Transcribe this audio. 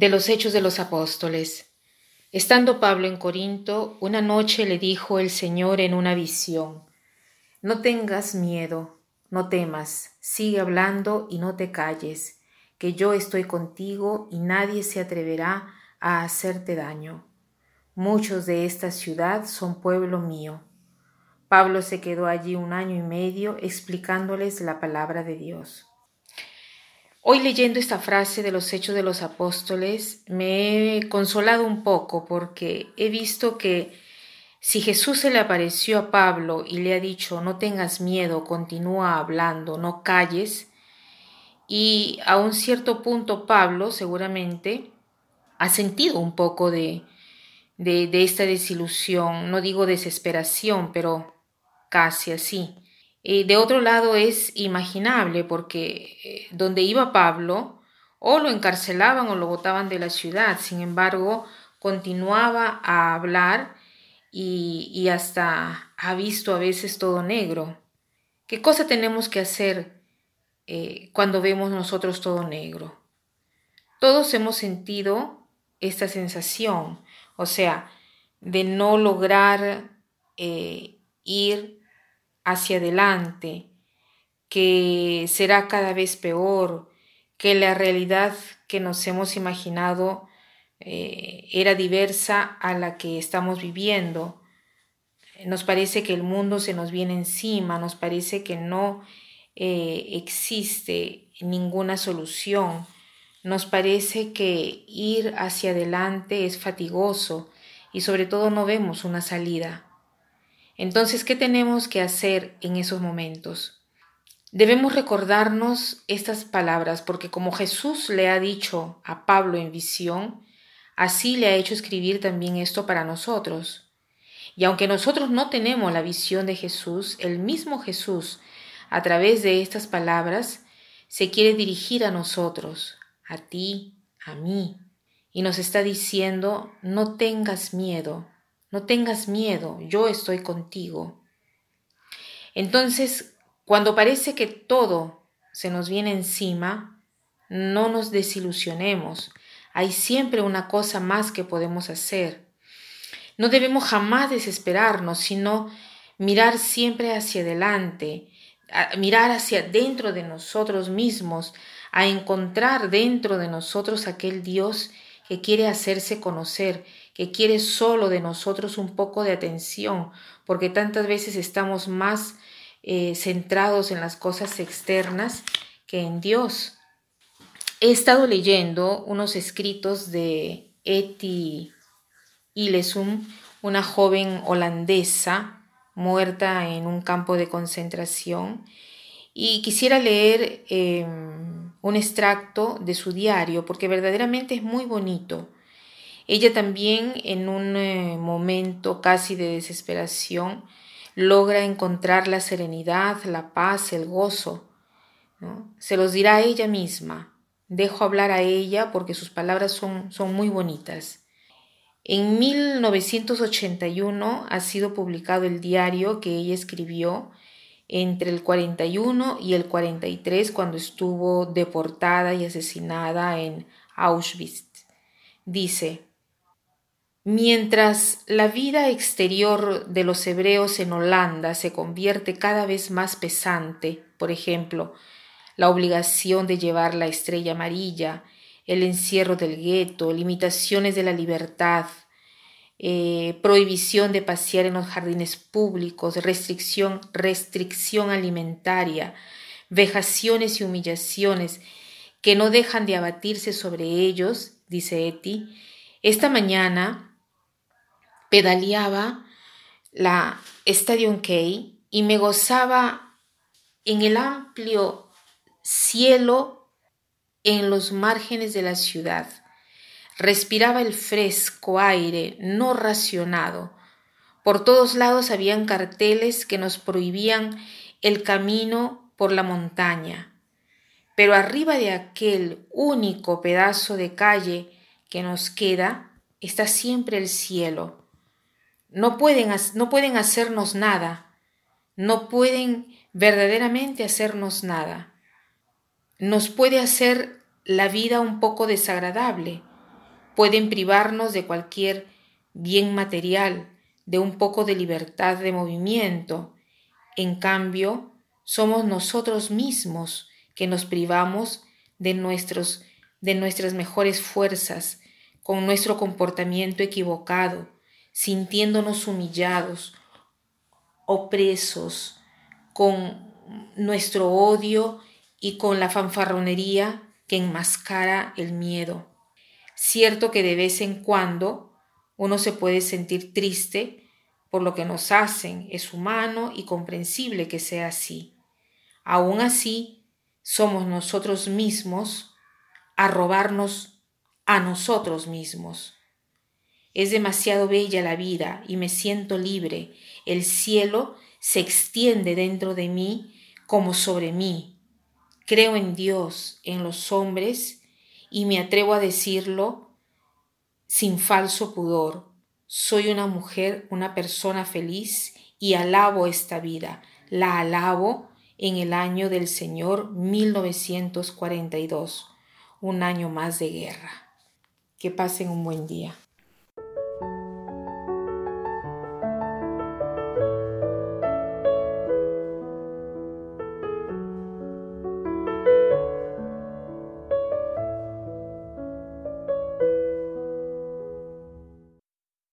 De los Hechos de los Apóstoles. Estando Pablo en Corinto, una noche le dijo el Señor en una visión, No tengas miedo, no temas, sigue hablando y no te calles, que yo estoy contigo y nadie se atreverá a hacerte daño. Muchos de esta ciudad son pueblo mío. Pablo se quedó allí un año y medio explicándoles la palabra de Dios. Hoy leyendo esta frase de los Hechos de los Apóstoles me he consolado un poco porque he visto que si Jesús se le apareció a Pablo y le ha dicho no tengas miedo, continúa hablando, no calles, y a un cierto punto Pablo seguramente ha sentido un poco de, de, de esta desilusión, no digo desesperación, pero casi así. Eh, de otro lado es imaginable porque eh, donde iba Pablo, o lo encarcelaban o lo botaban de la ciudad, sin embargo, continuaba a hablar y, hasta ha visto a veces todo negro. ¿Qué cosa tenemos que hacer eh, cuando vemos nosotros todo negro? Todos hemos sentido esta sensación, o sea, de no lograr ir hacia adelante, que será cada vez peor, que la realidad que nos hemos imaginado eh, era diversa a la que estamos viviendo. Nos parece que el mundo se nos viene encima, nos parece que no eh, existe ninguna solución, nos parece que ir hacia adelante es fatigoso y sobre todo no vemos una salida. Entonces, ¿qué tenemos que hacer en esos momentos? Debemos recordarnos estas palabras porque como Jesús le ha dicho a Pablo en visión, así le ha hecho escribir también esto para nosotros. Y aunque nosotros no tenemos la visión de Jesús, el mismo Jesús, a través de estas palabras, se quiere dirigir a nosotros, a ti, a mí, y nos está diciendo, no tengas miedo, no tengas miedo, yo estoy contigo. Entonces, cuando parece que todo se nos viene encima, no nos desilusionemos. Hay siempre una cosa más que podemos hacer. No debemos jamás desesperarnos, sino mirar siempre hacia adelante, mirar hacia dentro de nosotros mismos, a encontrar dentro de nosotros aquel Dios que quiere hacerse conocer, que quiere solo de nosotros un poco de atención, porque tantas veces estamos más eh, centrados en las cosas externas que en Dios. He estado leyendo unos escritos de Eti Ilesum, una joven holandesa muerta en un campo de concentración, y quisiera leer em, un extracto de su diario porque verdaderamente es muy bonito. Ella también en un eh, momento casi de desesperación logra encontrar la serenidad, la paz, el gozo. Se los dirá a ella misma. Dejo hablar a ella porque sus palabras son, son muy bonitas. En 1981 ha sido publicado el diario que ella escribió entre el 41 y el 43 cuando estuvo deportada y asesinada en Auschwitz. Dice, Mientras la vida exterior de los hebreos en Holanda se convierte cada vez más pesante, por ejemplo, la obligación de llevar la estrella amarilla, el encierro del gueto, limitaciones de la libertad, eh, prohibición de pasear en los jardines públicos, restricción, restricción alimentaria, vejaciones y humillaciones que no dejan de abatirse sobre ellos, dice Eti, esta mañana pedaleaba la Stadium Key y me gozaba en el amplio cielo en los márgenes de la ciudad. Respiraba el fresco aire no racionado. Por todos lados habían carteles que nos prohibían el camino por la montaña. Pero arriba de aquel único pedazo de calle que nos queda está siempre el cielo no pueden, no pueden hacernos nada, no pueden verdaderamente hacernos nada. Nos puede hacer la vida un poco desagradable, pueden privarnos de cualquier bien material, de un poco de libertad de movimiento. En cambio, somos nosotros mismos que nos privamos de, nuestros, de nuestras mejores fuerzas, con nuestro comportamiento equivocado, sintiéndonos humillados, opresos, con nuestro odio y con la fanfarronería que enmascara el miedo. Cierto que de vez en cuando uno se puede sentir triste por lo que nos hacen, es humano y comprensible que sea así. Aún así, somos nosotros mismos a robarnos a nosotros mismos. Es demasiado bella la vida y me siento libre. El cielo se extiende dentro de mí como sobre mí. Creo en Dios, en los hombres, y me atrevo a decirlo sin falso pudor. Soy una mujer, una persona feliz y alabo esta vida. La alabo en el año del Señor 1942, un año más de guerra. Que pasen un buen día.